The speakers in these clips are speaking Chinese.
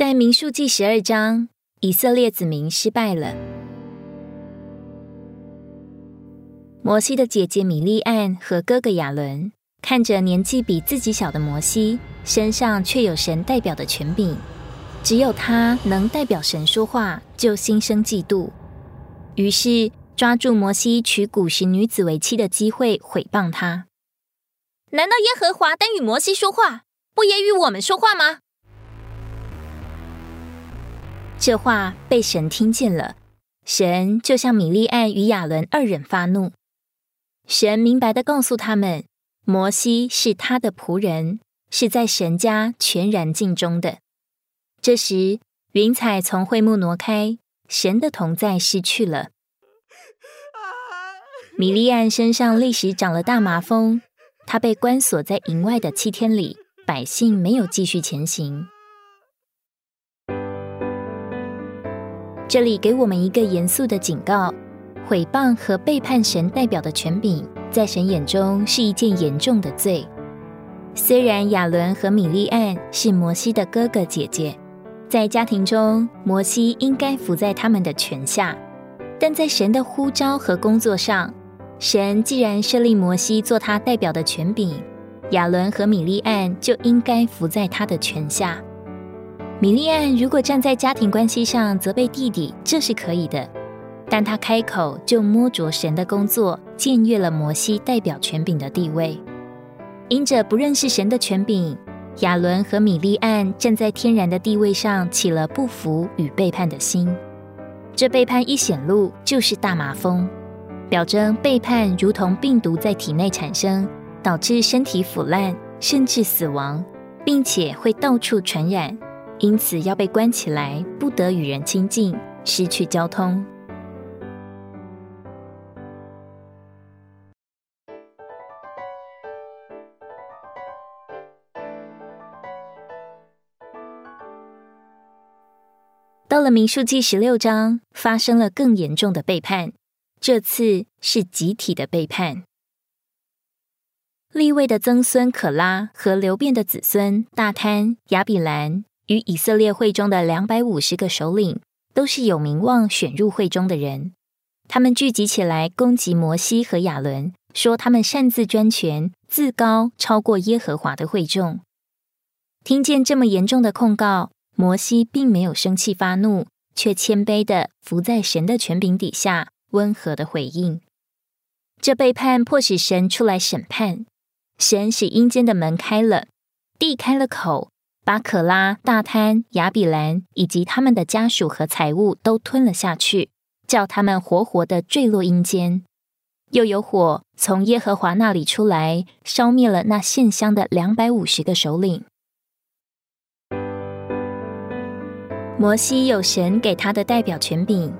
在民数记十二章，以色列子民失败了。摩西的姐姐米利安和哥哥亚伦看着年纪比自己小的摩西，身上却有神代表的权柄，只有他能代表神说话，就心生嫉妒。于是抓住摩西娶古时女子为妻的机会，毁谤他。难道耶和华单与摩西说话，不也与我们说话吗？这话被神听见了，神就向米利安与亚伦二人发怒。神明白的告诉他们，摩西是他的仆人，是在神家全然尽忠的。这时，云彩从会幕挪开，神的同在失去了。米利安身上立时长了大麻风，他被关锁在营外的七天里，百姓没有继续前行。这里给我们一个严肃的警告。毁谤和背叛神代表的权柄，在神眼中是一件严重的罪。虽然亚伦和米利安是摩西的哥哥姐姐，在家庭中摩西应该服在他们的权下，但在神的呼召和工作上，神既然设立摩西做他代表的权柄，亚伦和米利安就应该服在他的权下。米利安如果站在家庭关系上责备弟弟，这是可以的。但他开口就摸着神的工作，僭越了摩西代表权柄的地位。因着不认识神的权柄，亚伦和米利安站在天然的地位上起了不服与背叛的心。这背叛一显露，就是大麻风，表征背叛如同病毒在体内产生，导致身体腐烂，甚至死亡，并且会到处传染，因此要被关起来，不得与人亲近，失去交通。到了民数记十六章，发生了更严重的背叛，这次是集体的背叛。立位的曾孙可拉和流变的子孙大贪、亚比兰与以色列会中的两百五十个首领，都是有名望选入会中的人。他们聚集起来攻击摩西和亚伦，说他们擅自专权、自高，超过耶和华的会众。听见这么严重的控告。摩西并没有生气发怒，却谦卑的伏在神的权柄底下，温和的回应。这背叛迫使神出来审判，神使阴间的门开了，地开了口，把可拉、大贪、亚比兰以及他们的家属和财物都吞了下去，叫他们活活的坠落阴间。又有火从耶和华那里出来，烧灭了那献香的两百五十个首领。摩西有神给他的代表权柄，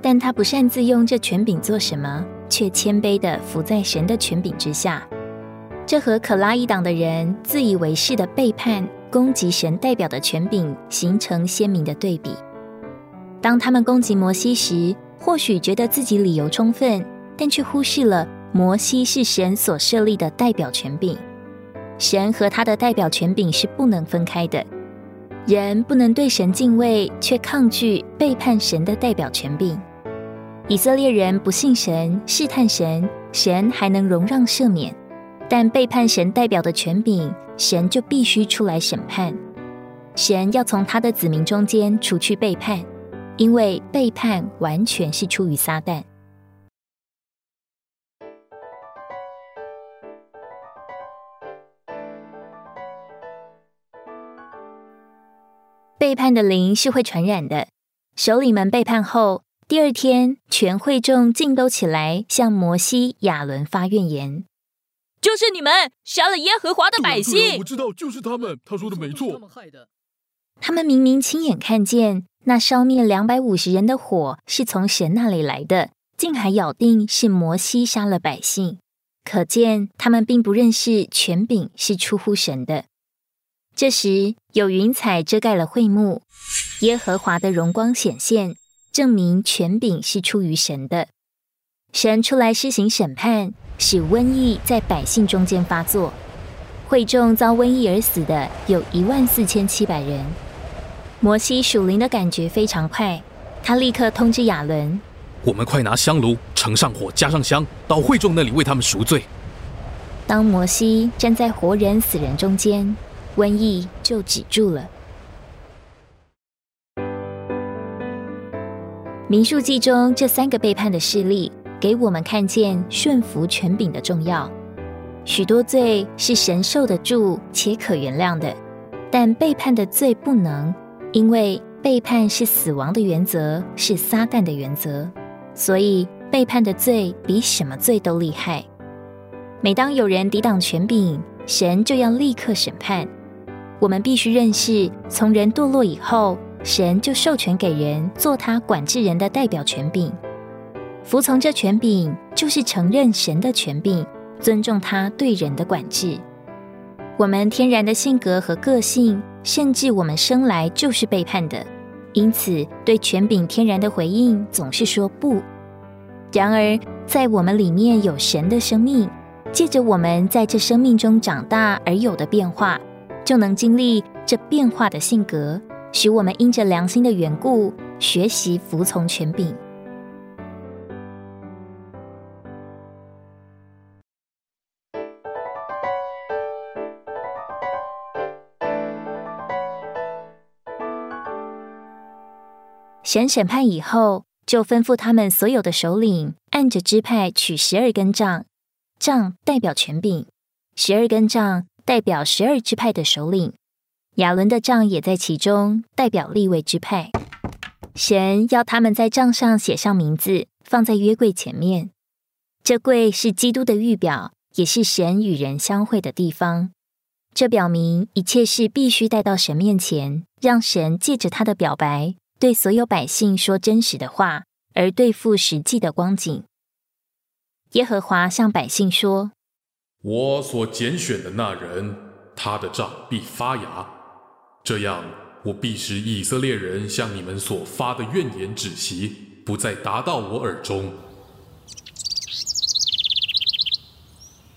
但他不擅自用这权柄做什么，却谦卑的伏在神的权柄之下。这和可拉一党的人自以为是的背叛、攻击神代表的权柄，形成鲜明的对比。当他们攻击摩西时，或许觉得自己理由充分，但却忽视了摩西是神所设立的代表权柄。神和他的代表权柄是不能分开的。人不能对神敬畏，却抗拒背叛神的代表权柄。以色列人不信神，试探神，神还能容让赦免；但背叛神代表的权柄，神就必须出来审判。神要从他的子民中间除去背叛，因为背叛完全是出于撒旦。背叛的灵是会传染的。首领们背叛后，第二天全会众竟都起来向摩西、亚伦发怨言：“就是你们杀了耶和华的百姓！”我知道，就是他们。他说的没错。他们明明亲眼看见那烧灭两百五十人的火是从神那里来的，竟还咬定是摩西杀了百姓，可见他们并不认识权柄是出乎神的。这时，有云彩遮盖了会幕，耶和华的荣光显现，证明权柄是出于神的。神出来施行审判，使瘟疫在百姓中间发作，会众遭瘟疫而死的有一万四千七百人。摩西属灵的感觉非常快，他立刻通知亚伦：“我们快拿香炉盛上火，加上香，到会众那里为他们赎罪。”当摩西站在活人死人中间，瘟疫就止住了。民数记中这三个背叛的事例，给我们看见顺服权柄的重要。许多罪是神受得住且可原谅的，但背叛的罪不能。因为背叛是死亡的原则，是撒旦的原则，所以背叛的罪比什么罪都厉害。每当有人抵挡权柄，神就要立刻审判。我们必须认识，从人堕落以后，神就授权给人做他管制人的代表权柄。服从这权柄，就是承认神的权柄，尊重他对人的管制。我们天然的性格和个性。甚至我们生来就是背叛的，因此对权柄天然的回应总是说不。然而，在我们里面有神的生命，借着我们在这生命中长大而有的变化，就能经历这变化的性格，使我们因着良心的缘故，学习服从权柄。神审判以后，就吩咐他们所有的首领按着支派取十二根杖，杖代表权柄，十二根杖代表十二支派的首领。亚伦的杖也在其中，代表立位支派。神要他们在杖上写上名字，放在约柜前面。这柜是基督的预表，也是神与人相会的地方。这表明一切事必须带到神面前，让神借着他的表白。对所有百姓说真实的话，而对付实际的光景。耶和华向百姓说：“我所拣选的那人，他的杖必发芽，这样我必使以色列人向你们所发的怨言止息，不再达到我耳中。”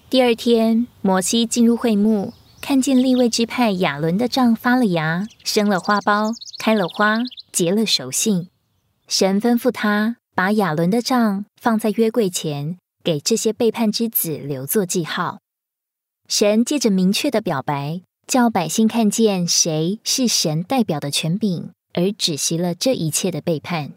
第二天，摩西进入会幕，看见立位支派亚伦的杖发了芽，生了花苞，开了花。结了手信，神吩咐他把亚伦的杖放在约柜前，给这些背叛之子留作记号。神借着明确的表白，叫百姓看见谁是神代表的权柄，而止息了这一切的背叛。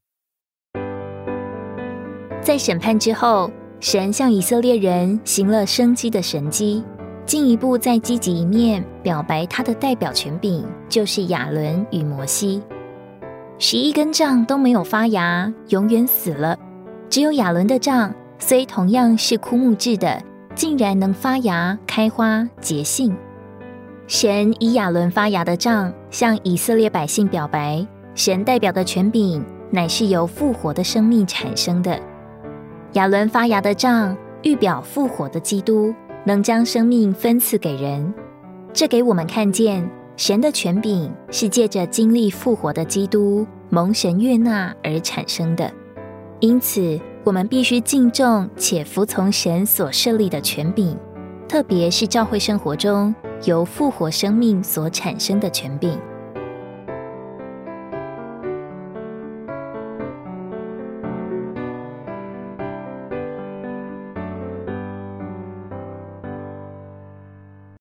在审判之后，神向以色列人行了生机的神迹，进一步再积极一面表白他的代表权柄，就是亚伦与摩西。十一根杖都没有发芽，永远死了。只有亚伦的杖，虽同样是枯木制的，竟然能发芽、开花、结性。神以亚伦发芽的杖向以色列百姓表白：神代表的权柄乃是由复活的生命产生的。亚伦发芽的杖预表复活的基督，能将生命分赐给人。这给我们看见。神的权柄是借着经历复活的基督蒙神悦纳而产生的，因此我们必须敬重且服从神所设立的权柄，特别是教会生活中由复活生命所产生的权柄。